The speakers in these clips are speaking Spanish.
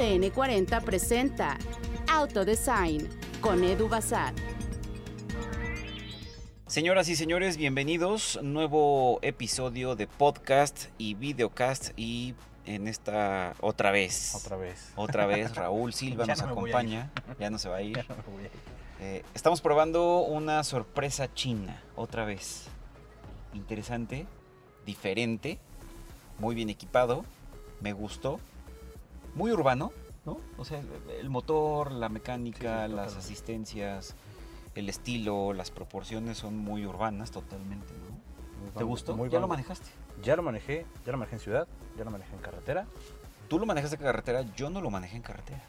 ADN 40 presenta Autodesign con Edu Bazar. Señoras y señores, bienvenidos. Nuevo episodio de podcast y videocast y en esta otra vez. Otra vez. Otra vez Raúl Silva Ya nos no acompaña. Ya no se va a ir. Ya no me voy a ir. Eh, estamos probando una sorpresa china, otra vez. Interesante, diferente, muy bien equipado, me gustó. Muy urbano, ¿no? O sea, el, motor, la mecánica, Sí, las asistencias, el estilo, las proporciones son muy urbanas totalmente, ¿no? Muy ¿Te van- gustó? muy ¿Ya van- lo manejaste? Ya lo manejé, ya lo manejé en ciudad, ya lo manejé en carretera. Tú lo manejaste en carretera, yo no lo manejé en carretera.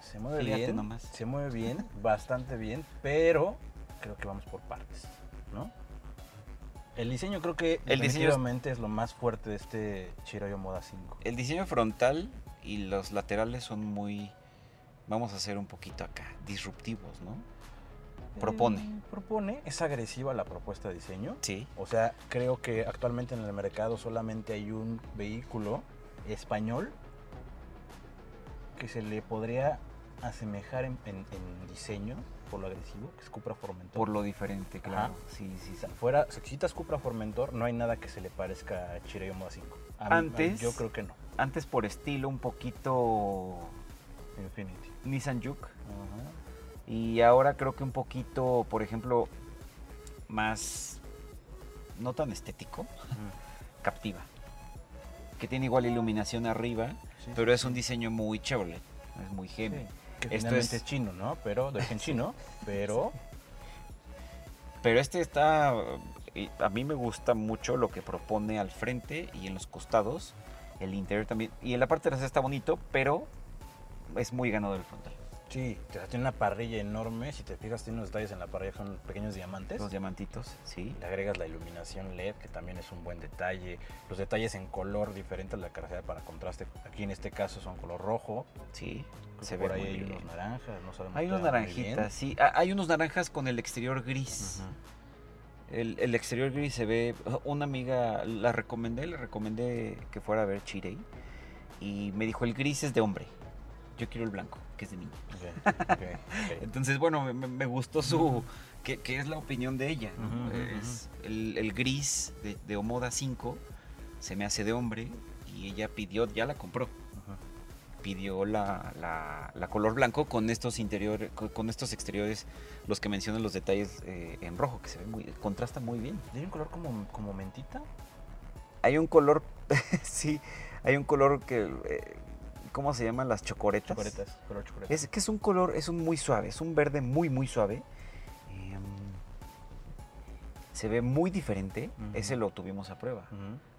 Se mueve Fíjate bien, nomás. se mueve bien, bastante bien, pero creo que vamos por partes, ¿no? El diseño creo que El diseño es- definitivamente es... lo más fuerte de este Chiroyo Moda 5. El diseño frontal y los laterales son muy, vamos a hacer un poquito acá, disruptivos, ¿no? Propone. Eh, propone, es agresiva la propuesta de diseño. Sí. O sea, creo que actualmente en el mercado solamente hay un vehículo español que se le podría asemejar en, en- en diseño por lo agresivo, que es Cupra Formentor. Por lo diferente, claro. Ajá. Sí, sí, sí. fuera, si quitas Cupra Formentor, no hay nada que se le parezca a Chireyo Moda 5. A mí- a- Antes- yo creo que no. Antes por estilo un poquito Infinity. Nissan Juke. Y ahora creo que un poquito, por ejemplo, más, no tan estético, captiva. Que tiene igual iluminación arriba, Sí, pero sí, es un diseño muy Chevrolet. Es muy sí. heavy. Que Esto es... chino, ¿no? Pero, de origen chino, pero... Pero este está, eh, a mí me gusta mucho lo que propone al frente y en los costados. El interior también. Y en la parte trasera está bonito, pero es muy ganado el frontal. Sí, tiene una parrilla enorme. Si te fijas, tiene unos detalles en la parrilla, son pequeños diamantes. Los diamantitos, sí. Le agregas la iluminación LED, que también es un buen detalle. Los detalles en color diferente a la carcera para contraste. Aquí en este caso son color rojo. Sí, Creo se ve por ahí muy hay bien. unos naranjas, no sabemos Hay unos naranjitas, sí. Ah, Hay unos naranjas con el exterior gris. Ujú. El, el exterior gris se ve. Una amiga la recomendé, le recomendé que fuera a ver Chirey. Y me dijo: el gris es de hombre. Yo quiero el blanco, que es de ok. Entonces, bueno, me, gustó su. Que, que es la opinión de ella. Es el, el gris de, de Omoda 5 se me hace de hombre. Y ella pidió, ya la compró. Pidió la, la- la color blanco con estos interiores, con, con estos exteriores, los que mencionan los detalles eh, en rojo, que se ve muy, contrasta muy bien. ¿Tiene un color como, como mentita? Hay un color, sí, hay un color que, eh, ¿cómo se llaman las chocoretas? Chocoretas, color chocolate. Es que es un color, es un muy suave, es un verde muy, muy suave. Se ve muy diferente, ese lo tuvimos a prueba,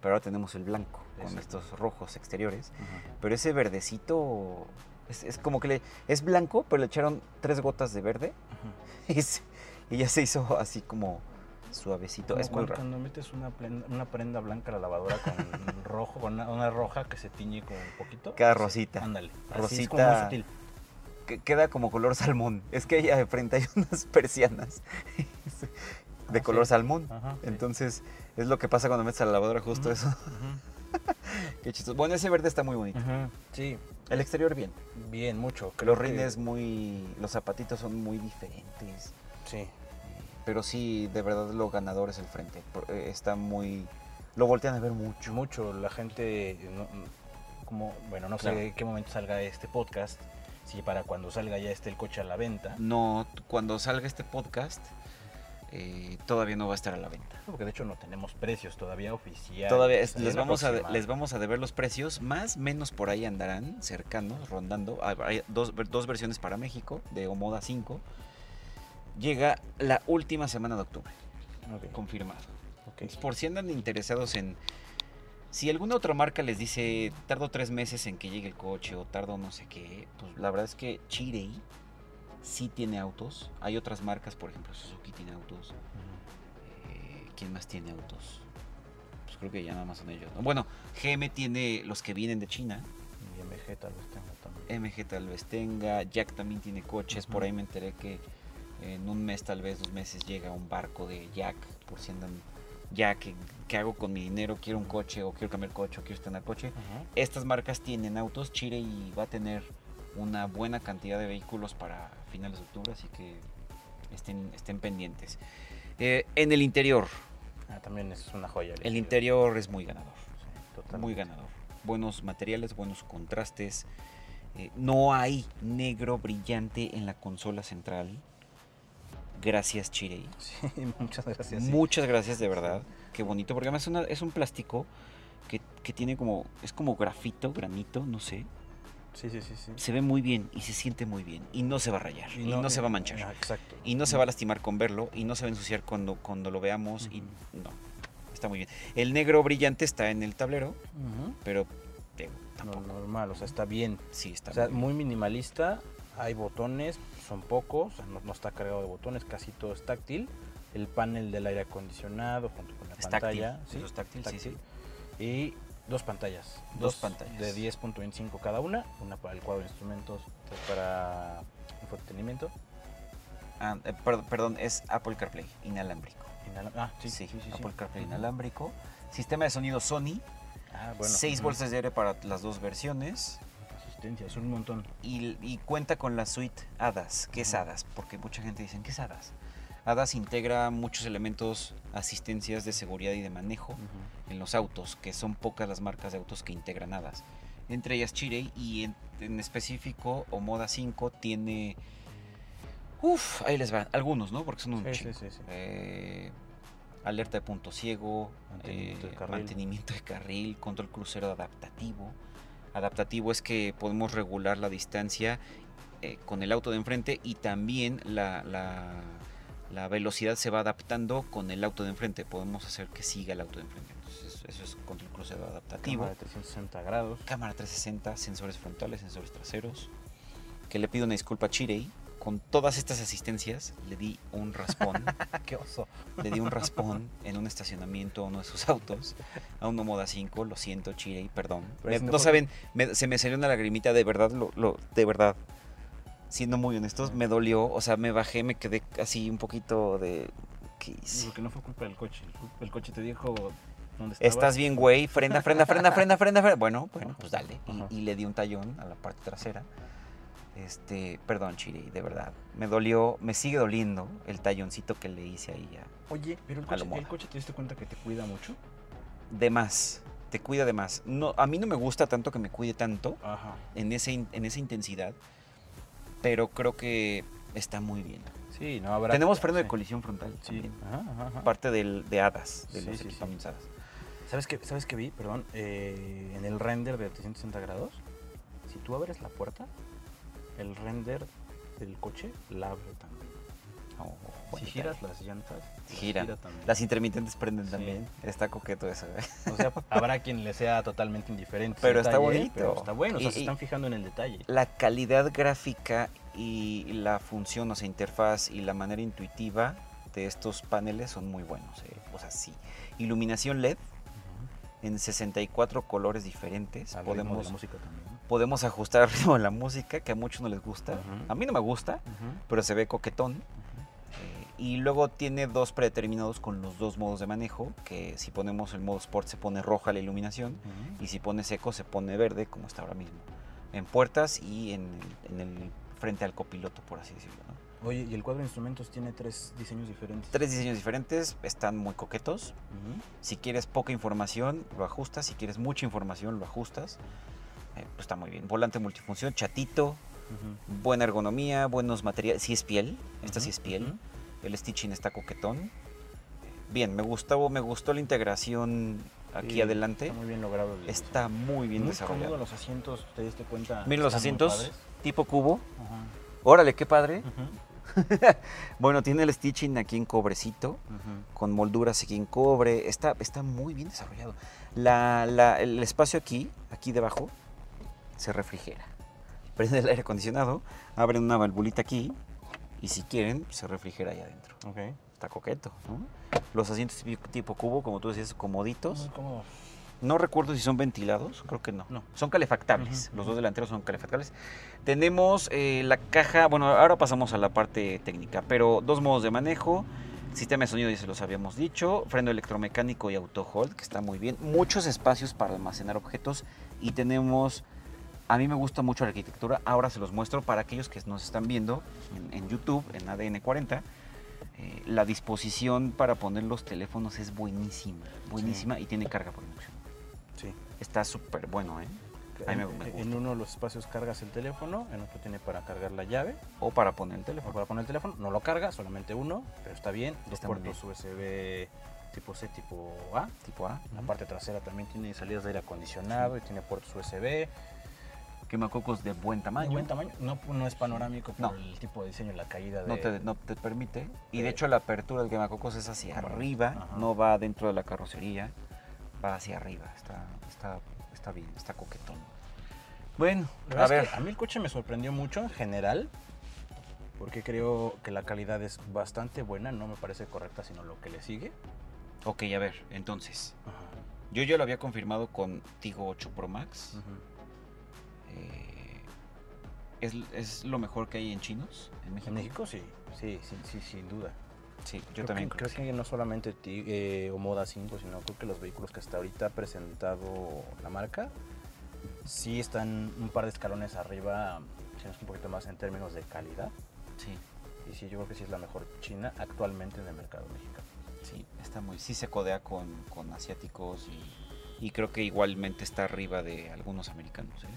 pero ahora tenemos el blanco con Exacto. estos rojos exteriores. Pero ese verdecito es, es como que le, es blanco, pero le echaron tres gotas de verde y, se- y ya se hizo así como suavecito. Como es muy cuando, raro. cuando metes una prenda, una prenda blanca a la lavadora con rojo, con una, una roja que se tiñe con un poquito. Queda Sí, rosita. Ándale. Así es Rosita. como muy sutil. Que- queda como color salmón. Es que frente hay unas persianas de Ah, color sí. salmón. Ajá, sí. Entonces es lo que pasa cuando metes a la lavadora justo eso. Qué chistoso. Bueno, ese verde está muy bonito. Sí, El exterior bien. bien, mucho. Los que- rines muy... Los zapatitos son muy diferentes. Sí. Pero sí, de verdad lo ganador es el frente. Eh, Está muy... Lo voltean a ver mucho. Mucho. La gente, no- como, bueno, no Claro. sé en qué momento salga este podcast. Si para cuando salga ya esté el coche a la venta. No, cuando salga este podcast, eh, todavía no va a estar a la venta. Porque de hecho no tenemos precios todavía oficiales. Todavía es- les vamos, a, les vamos a deber los precios, más menos por ahí andarán, cercanos, rondando. Hay- Hay dos, dos versiones para México, de Omoda 5. Llega la última semana de octubre, confirmado. por si andan interesados en... Si alguna otra marca les dice, tardo tres meses en que llegue el coche o tardo no sé qué, pues la verdad es que Chirei sí tiene autos. Hay otras marcas, por ejemplo, Suzuki tiene autos. Eh, ¿Quién más tiene autos? Pues creo que ya nada más son ellos. ¿no? Bueno, GM tiene los que vienen de China. Y MG tal vez tenga también. MG tal vez tenga. Jack también tiene coches. Por Ujú. ahí me enteré que en un mes, tal vez dos meses, llega un barco de Jack. Por si andan. Ya, ¿qué, qué hago con mi dinero? Quiero un coche o quiero cambiar coche o quiero estrenar coche. Ajá. Estas marcas tienen autos. Chile y va a tener una buena cantidad de vehículos para finales de octubre, así que estén, estén pendientes. Eh, en el interior, Ah, también es una joya. el interior es muy ganador. Sí, totalmente. Muy ganador. Buenos materiales, buenos contrastes. Eh, no hay negro brillante en la consola central. Gracias, Chirei. Sí, muchas gracias. sí. Muchas gracias, de verdad. Qué bonito, porque además es, una- es un plástico que, que tiene como. Es como grafito, granito, no sé. Sí, sí, sí. sí. Se ve muy bien y se siente muy bien. Y no se va a rayar. Y no, se va a manchar. ah, exacto. Y no se va a lastimar con verlo. Y no se va a ensuciar cuando, cuando lo veamos. Y no. Está muy bien. El negro brillante está en el tablero, pero. digo, No, tampoco. normal, o sea, está bien. Sí, está O sea, muy minimalista. Hay botones, son pocos, o sea, no, no está cargado de botones, casi todo es táctil. El panel del aire acondicionado junto con la Es táctil. pantalla. Eso es táctil, sí, sí. Y dos pantallas. Dos pantallas. De 10.25 cada una. Una para el cuadro de instrumentos, otra para infotenimiento. Ah, eh, perdón, perdón, es Apple CarPlay, inalámbrico. Ah, sí, Sí, sí. Apple CarPlay inalámbrico. Sistema de sonido Sony, Ah, bueno. 6 ujú. bolsas de aire para las dos versiones. Asistencia, es un montón. Y, y cuenta con la suite ADAS. ¿Qué es Ujú. ADAS? Porque mucha gente dice, ¿qué es ADAS? ADAS integra muchos elementos, asistencias de seguridad y de manejo en los autos, que son pocas las marcas de autos que integran ADAS. Entre ellas Chirey y en, en específico Omoda 5 tiene... Uf, ahí les va. Algunos, ¿no? Porque son un Sí, sí, chingo. sí, sí. Eh, alerta de punto ciego, Mantenimiento de eh, carril. mantenimiento de carril, control crucero adaptativo. Adaptativo es que podemos regular la distancia eh, con el auto de enfrente y también la, la- la velocidad se va adaptando con el auto de enfrente. Podemos hacer que siga el auto de enfrente. Entonces, eso es control crucero adaptativo. Cámara de 360 grados. Cámara 360, sensores frontales, sensores traseros. Que le pido una disculpa a Chirey. Con todas estas asistencias le di un raspón. Qué oso. le di un raspón en un estacionamiento a uno de sus autos, a un Moda 5, lo siento, Chirey, perdón. Me- no saben, me- se me salió una lagrimita, de verdad, lo, lo- de verdad. Siendo muy honestos, me dolió, o sea, me bajé, me quedé así un poquito de... ¿Qué hice? Porque no fue culpa del coche. el coche te dijo dónde estabas. Estás bien, güey, frena, frena, frena, frena, frena, frena. Bueno, bueno, pues dale. Y, y le di un tallón a la parte trasera. Este, perdón, Chirey, de verdad. Me dolió, me sigue doliendo el talloncito que le hice ahí a, Oye, pero el coche, el coche te diste cuenta que te cuida mucho. de más. Te cuida de más. No, a mí no me gusta tanto que me cuide tanto Ajá. en, ese, en esa intensidad, pero creo que está muy bien. Sí, no habrá. Tenemos freno de colisión frontal Sí. Ajá, ajá, ajá. Parte del, de hadas, de Sí, los sí, sí. equipamientos hadas. ¿Sabes qué, ¿Sabes qué vi? Perdón. eh, en el render de 360 grados, si tú abres la puerta, el render del coche la abre también. Oh, Si giras las llantas, las Gira. gira también. Las intermitentes prenden Sí. también. Está coqueto eso. ¿eh? O sea, habrá quien le sea totalmente indiferente. Pero está bonito. pero está bueno, o sea, Y- se están fijando en el detalle. La calidad gráfica y la función, o sea, interfaz y la manera intuitiva de estos paneles son muy buenos. ¿eh? O sea, sí. Iluminación LED en 64 colores diferentes. Al ritmo de podemos, la música también. ¿no? podemos ajustar el ritmo de la música, que a muchos no les gusta. A mí no me gusta, pero se ve coquetón. Y luego tiene dos predeterminados con los dos modos de manejo, que si ponemos el modo Sport se pone roja la iluminación Ujú. y si pone seco se pone verde, como está ahora mismo. En puertas y en en el frente al copiloto, por así decirlo. ¿no? Oye, y el cuadro de instrumentos tiene tres diseños diferentes. Tres diseños diferentes, están muy coquetos. Ujú. Si quieres poca información, lo ajustas. Si quieres mucha información, lo ajustas. Eh, pues está muy bien. Volante multifunción, chatito, Ujú. buena ergonomía, buenos materiales. Sí es piel, esta sí es piel. El stitching está coquetón. Bien, me gustó, me gustó la integración aquí Sí, adelante. Está muy bien logrado. el Está muy bien muy desarrollado. los asientos, ¿te diste cuenta? Miren los asientos, tipo cubo. Ajá. Órale, qué padre. Bueno, tiene el stitching aquí en cobrecito, con molduras aquí en cobre. Está, está muy bien desarrollado. La- la- el espacio aquí, aquí debajo, se refrigera. Prende el aire acondicionado, abren una valvulita aquí y si quieren, se refrigera ahí adentro. Está coqueto, ¿no? Los asientos tipo, cubo, como tú decías, comoditos. Muy cómodo. No recuerdo si son ventilados, creo que no. No. Son calefactables, los dos delanteros son calefactables. Tenemos eh, la caja, bueno, ahora pasamos a la parte técnica, pero dos modos de manejo, sistema de sonido ya se los habíamos dicho, freno electromecánico y auto hold, que está muy bien, muchos espacios para almacenar objetos y tenemos A mí me gusta mucho la arquitectura. Ahora se los muestro para aquellos que nos están viendo en, en YouTube, en ADN 40. Eh, la disposición para poner los teléfonos es buenísima, buenísima y tiene carga por inducción. Sí. Está súper bueno, ¿eh? Mí me- En, me en uno de los espacios cargas el teléfono, en otro tiene para cargar la llave. O para poner el O teléfono. para poner el teléfono, no lo carga, solamente uno, pero está bien. Dos Está puertos USB tipo C, tipo A. Tipo A. La parte trasera también tiene salidas de aire acondicionado y tiene puertos USB. Quemacocos de buen tamaño. De buen tamaño. No, no es panorámico por No. el tipo de diseño la caída de... No te, no te permite. Y de hecho la apertura del quemacocos es hacia Ajá. arriba, Ajá. no va dentro de la carrocería, va hacia arriba. Está, está, está bien, está coquetón. Bueno, a ver. a mí el coche me sorprendió mucho en general, porque creo que la calidad es bastante buena, no me parece correcta, sino lo que le sigue. Ok, a ver, entonces. Ajá. Yo ya lo había confirmado con Tigo 8 Pro Max. Eh, ¿es, es lo mejor que hay en chinos en México? En México sí, sí, sí, sí, sin duda. Sí, yo creo también que, creo, creo que no solamente eh, Omoda 5, sino creo que los vehículos que hasta ahorita ha presentado la marca sí están un par de escalones arriba, si no es un poquito más en términos de calidad. Sí, Y sí, yo creo que sí es la mejor China actualmente en el mercado mexicano. sí, está muy. Sí se codea con, con asiáticos y, y creo que igualmente está arriba de algunos americanos. ¿eh?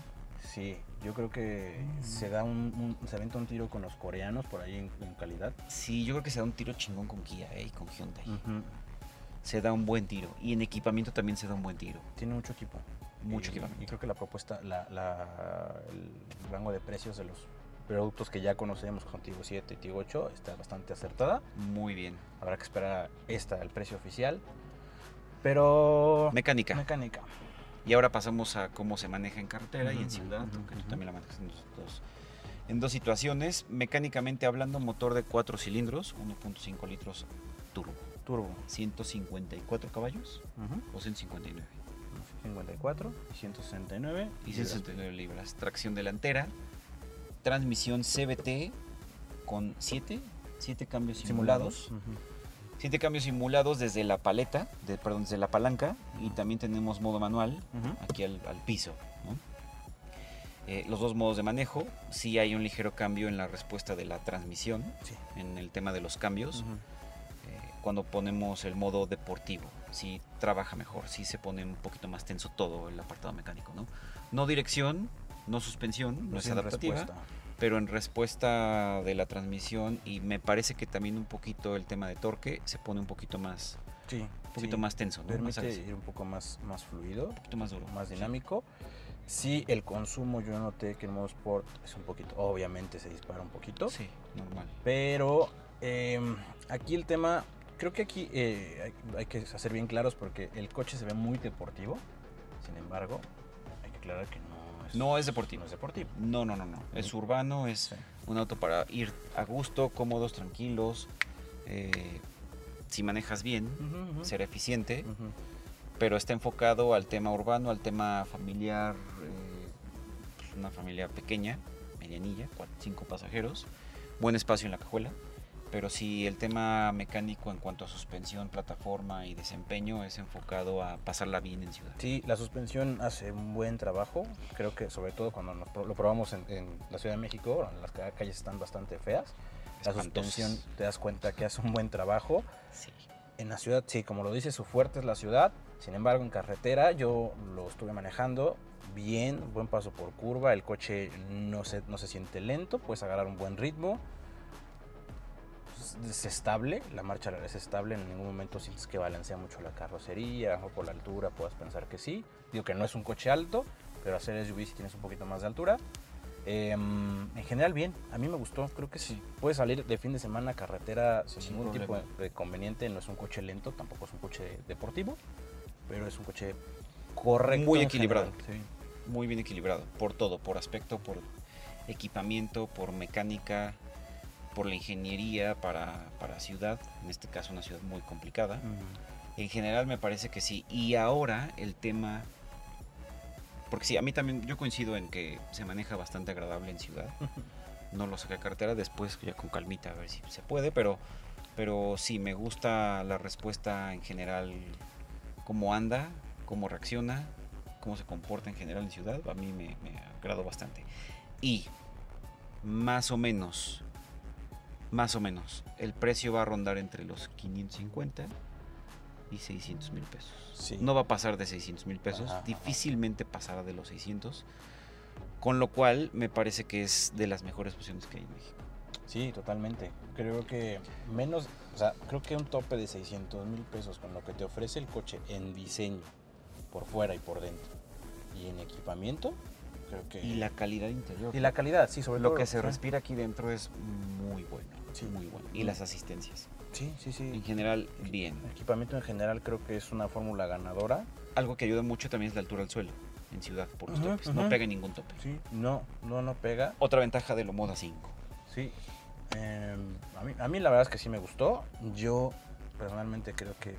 Sí, yo creo que se da un, un- se aventa un tiro con los coreanos por ahí en, en calidad. Sí, yo creo que se da un tiro chingón con Kia ¿eh? y con Hyundai. Se da un buen tiro. Y en equipamiento también se da un buen tiro. Tiene mucho equipo. Mucho y, equipamiento. Y creo que la propuesta, la, la- el rango de precios de los productos que ya conocemos con Tigo 7 y Tigo 8 está bastante acertada. Muy bien. Habrá que esperar a esta, el precio oficial. Pero... Mecánica. Mecánica. Y ahora pasamos a cómo se maneja en carretera y en ciudad, ujú, aunque tú ujú. también la manejas en dos, en dos situaciones. Mecánicamente hablando, motor de 4 cilindros, 1.5 litros turbo. Turbo. 154 caballos o 159. 54 y 169. Y 169 libras. Tracción delantera. Transmisión CBT con 7 7 cambios simulados. simulados. Ujú. 7 cambios simulados desde la paleta, de, perdón, desde la palanca. Y también tenemos modo manual aquí al, al piso. ¿no? Eh, los dos modos de manejo. Sí hay un ligero cambio en la respuesta de la transmisión, Sí. en el tema de los cambios. Eh, cuando ponemos el modo deportivo, sí trabaja mejor, sí se pone un poquito más tenso todo el apartado mecánico. No, no dirección, no suspensión, no es Sin adaptativa, respuesta. Pero en respuesta de la transmisión y me parece que también un poquito el tema de torque se pone un poquito más, Sí. un poquito sí. más tenso, ¿no? Permite ir un poco más, más fluido. un poquito más duro. más dinámico. Sí, el consumo yo noté que en modo sport es un poquito, obviamente se dispara un poquito, Sí, normal. pero eh, aquí el tema, creo que aquí eh, hay, hay que hacer bien claros porque el coche se ve muy deportivo, sin embargo, hay que aclarar que no No es deportivo. no es deportivo. No, no, no, no. Es urbano, es Sí. un auto para ir a gusto, cómodos, tranquilos. eh, si manejas bien, Ujú, ujú. ser eficiente, pero está enfocado al tema urbano, al tema familiar, eh, pues una familia pequeña, medianilla, cuatro, cinco pasajeros, buen espacio en la cajuela, pero si el tema mecánico en cuanto a suspensión, plataforma y desempeño es enfocado a pasarla bien en ciudad. Sí, la suspensión hace un buen trabajo. Creo que sobre todo cuando lo probamos en, en la Ciudad de México, las ca- calles están bastante feas. La suspensión te das cuenta que hace un buen trabajo. Sí. En la ciudad, sí, como lo dice, su fuerte es la ciudad. Sin embargo, en carretera yo lo estuve manejando bien, buen paso por curva. El coche no se, no se siente lento, puedes agarrar un buen ritmo. Es- Es estable, la marcha es estable, en ningún momento sientes que balancea mucho la carrocería o por la altura puedas pensar que sí. Digo que no es un coche alto, pero hacer SUV si tienes un poquito más de altura. Em, en general bien, a mí me gustó, creo que sí. Puedes salir de fin de semana a carretera sin, Sin ningún tipo problema. de conveniente, no es un coche lento, tampoco es un coche deportivo, pero es un coche correcto. Muy equilibrado. sí. muy bien equilibrado, por todo, por aspecto, por equipamiento, por mecánica, por la ingeniería para, para ciudad, en este caso una ciudad muy complicada. En general me parece que sí. Y ahora el tema, porque sí, a mí también, yo coincido en que se maneja bastante agradable en ciudad. No lo saqué a cartera, después ya con calmita a ver si se puede, pero, pero sí, me gusta la respuesta en general, cómo anda, cómo reacciona, cómo se comporta en general en ciudad, a mí me, me agradó bastante. Y más o menos, más o menos, el precio va a rondar entre los 550 y 600 mil pesos. Sí. No va a pasar de 600 mil pesos, Ajá, ajá. difícilmente pasará de los 600. Con lo cual me parece que es de las mejores opciones que hay en México. Sí, totalmente. Creo que menos, o sea, creo que un tope de 600 mil pesos con lo que te ofrece el coche en diseño, por fuera y por dentro, y en equipamiento, creo que... Y la calidad interior. y la calidad, sí, sobre Lo todo. que se sí. respira aquí dentro es muy bueno. Sí. Muy bueno. Y las asistencias. Sí, sí, sí. En general, bien. El equipamiento en general creo que es una fórmula ganadora. Algo que ayuda mucho también es la altura al suelo en ciudad por los topes. No pega ningún tope. Sí. No, no, no pega. Otra ventaja de lo Moda 5. Sí. Eh, a, mí, a mí la verdad es que sí me gustó. Yo personalmente creo que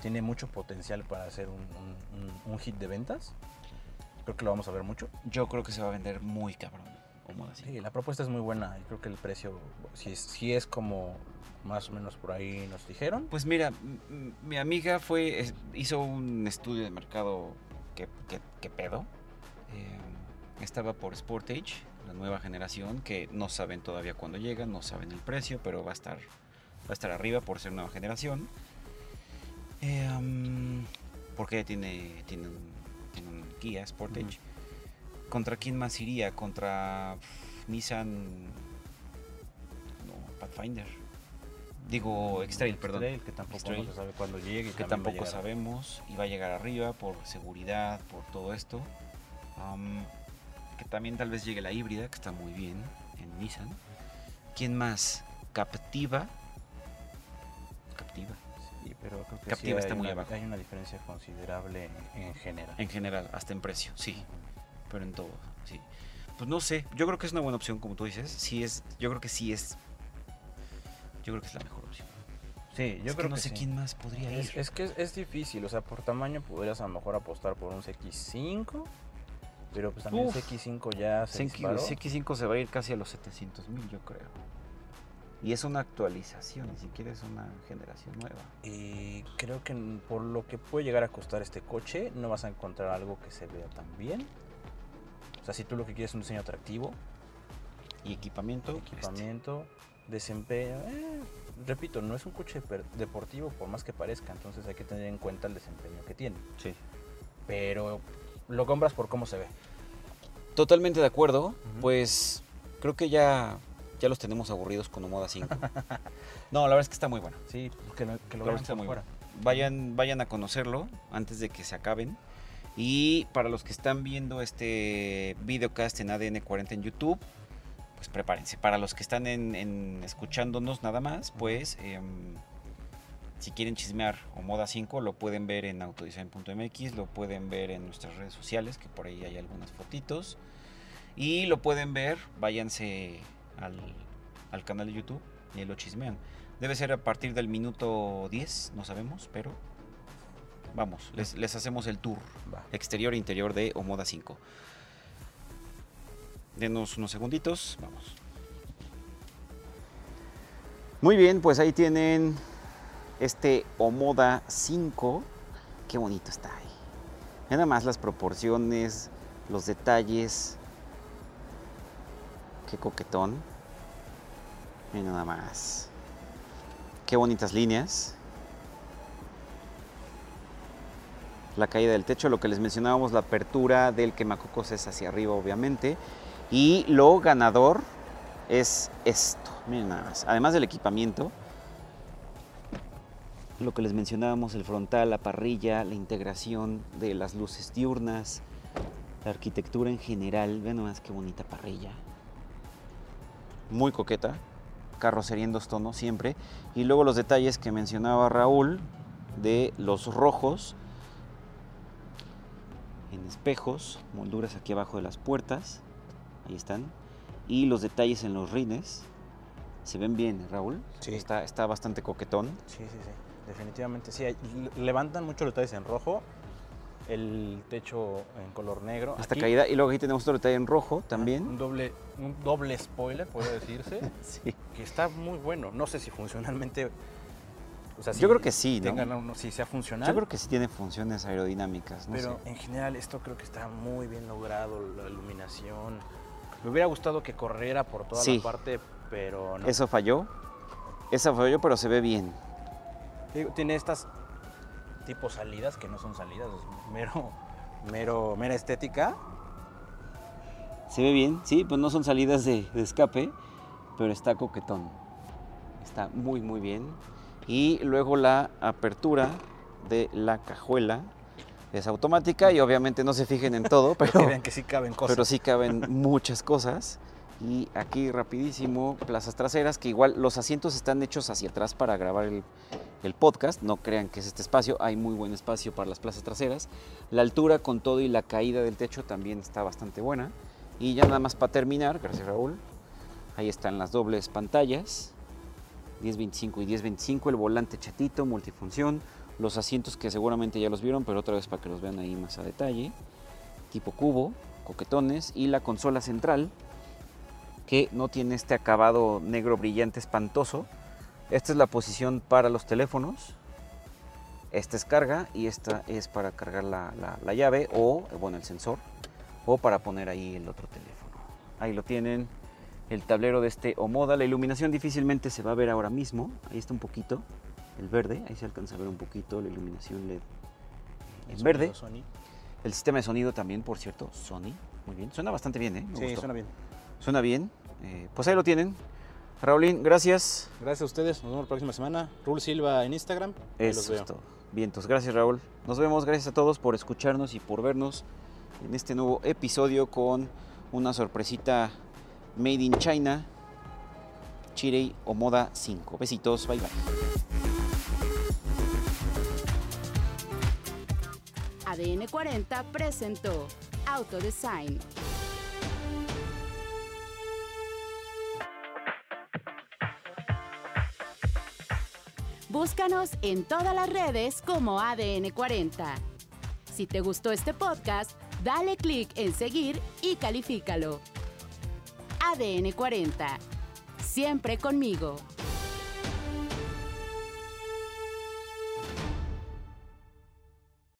tiene mucho potencial para hacer un, un- un- un hit de ventas. Creo que lo vamos a ver mucho. Yo creo que se va a vender muy cabrón. 5. Sí, la propuesta es muy buena creo que el precio, si es, si es como más o menos por ahí nos dijeron. Pues mira, mi amiga fue, es- hizo un estudio de mercado que, que- que pedo. Eh, estaba por Sportage, la nueva generación, que no saben todavía cuándo llega, no saben el precio, pero va a estar, va a estar arriba por ser nueva generación. Eh, um, porque tiene, tiene, un, tiene un Kia Sportage. ¿Contra quién más iría? Contra Nissan... No, Pathfinder. Digo, X-Trail, perdón. X-Trail, que tampoco no se sabe cuándo llegue. que tampoco sabemos y va a llegar arriba por seguridad, por todo esto. Am, que también tal vez llegue la híbrida, que está muy bien en Nissan. ¿Quién más? Captiva. Captiva. Sí, pero creo que sí Captiva está muy una- abajo. Hay una diferencia considerable en, en general. En general, hasta en precio, sí. Pero en todo, sí. Pues no sé, yo creo que es una buena opción, como tú dices. Sí es, yo creo que sí es. Yo creo que es la mejor opción. Sí, yo Es que creo no que sé sí. quién más podría ir. Es, es que es, es difícil, o sea, por tamaño podrías a lo mejor apostar por un CX5, pero pues también Uf. CX5 ya se disparó. CX5 se va a ir casi a los 700 mil, yo creo. Y es una actualización, ni siquiera es una generación nueva. Y creo que por lo que puede llegar a costar este coche, no vas a encontrar algo que se vea tan bien. O sea, si tú lo que quieres es un diseño atractivo, Y equipamiento. equipamiento, desempeño, eh, repito, no es un coche deportivo por más que parezca, entonces hay que tener en cuenta el desempeño que tiene. este. Sí. Pero lo compras por cómo se ve. Totalmente de acuerdo. Ujú. Pues creo que ya, ya los tenemos aburridos con Moda 5. no, la verdad es que está muy bueno. Sí, que lo, que lo La vean está muy fuera. Vayan, vayan a conocerlo antes de que se acaben. Y para los que están viendo este videocast en ADN 40 en YouTube, pues prepárense. Para los que están en, en escuchándonos nada más, pues em, si quieren chismear o Moda 5, lo pueden ver en autodesign.mx, lo pueden ver en nuestras redes sociales, que por ahí hay algunas fotitos. Y lo pueden ver, váyanse al, al canal de YouTube y lo chismean. Debe ser a partir del minuto 10, no sabemos, pero vamos, les, les hacemos el tour Va. exterior e interior de Omoda 5. Denos unos segunditos, vamos. Muy bien, pues ahí tienen este Omoda 5. Qué bonito está ahí. Nada más las proporciones, los detalles. Qué coquetón. Miren nada más. Qué bonitas líneas. La caída del techo, lo que les mencionábamos, la apertura del quemacocos es hacia arriba, obviamente. Y lo ganador es esto. Miren nada más. Además del equipamiento, lo que les mencionábamos, el frontal, la parrilla, la integración de las luces diurnas, la arquitectura en general. Vean nomás qué bonita parrilla. Muy coqueta. Carrocería en dos tonos siempre. Y luego los detalles que mencionaba Raúl de los rojos en espejos, molduras aquí abajo de las puertas. Ahí están. Y los detalles en los rines. Se ven bien, Raúl. Sí. Está, está bastante coquetón. Sí, sí, sí. Definitivamente sí. levantan mucho los detalles en rojo. El techo en color negro. Esta Aquí, caída. Y luego aquí tenemos otro detalle en rojo Un también. doble, un doble spoiler, puede decirse. Sí. que está muy bueno. No sé si funcionalmente o sea, Yo creo que sí, ¿no? tengan uno- si sea funcional. Yo creo que sí tiene funciones aerodinámicas, no pero sé. en general esto creo que está muy bien logrado, la iluminación. Me hubiera gustado que corriera por toda Sí. la parte, pero no. Eso falló. Eso falló, pero se ve bien. Tiene estas tipo salidas que no son salidas, es mero, mero, mera estética. Se ve bien, sí, pues no son salidas de, de escape, pero está coquetón. Está muy, muy bien. Y luego la apertura de la cajuela es automática y obviamente no se fijen en todo, Pero que sí caben cosas. pero sí caben muchas cosas. Y aquí rapidísimo, plazas traseras, que igual los asientos están hechos hacia atrás para grabar el, podcast. No crean que es este espacio, hay muy buen espacio para las plazas traseras. La altura con todo y la caída del techo también está bastante buena. Y ya nada más para terminar, gracias Raúl, ahí están las dobles pantallas, 1025 y 1025, el volante chatito, multifunción, los asientos que seguramente ya los vieron, pero otra vez para que los vean ahí más a detalle, tipo cubo, coquetones y la consola central que no tiene este acabado negro brillante espantoso. Esta es la posición para los teléfonos. Esta es carga y esta es para cargar la, la- la llave o, bueno, el sensor o para poner ahí el otro teléfono. Ahí lo tienen, el tablero de este Omoda. La iluminación difícilmente se va a ver ahora mismo. Ahí está un poquito, el verde. Ahí se alcanza a ver un poquito la iluminación LED en verde. Sony. El sistema de sonido también, por cierto, Sony. Muy bien. Suena bastante bien, ¿eh? Me Sí, gustó. suena bien. Suena bien. Eh, pues ahí lo tienen. Raulín, gracias. Gracias a ustedes. Nos vemos la próxima semana. Rul Silva en Instagram. Ahí los Eso veo. es todo. Vientos. Gracias, Raúl. Nos vemos. Gracias a todos por escucharnos y por vernos en este nuevo episodio con una sorpresita Made in China. Chirei Omoda 5. Besitos. Bye bye. ADN 40 presentó Autodesign. Búscanos en todas las redes como ADN 40. Si te gustó este podcast, dale clic en seguir y califícalo. ADN 40. Siempre conmigo.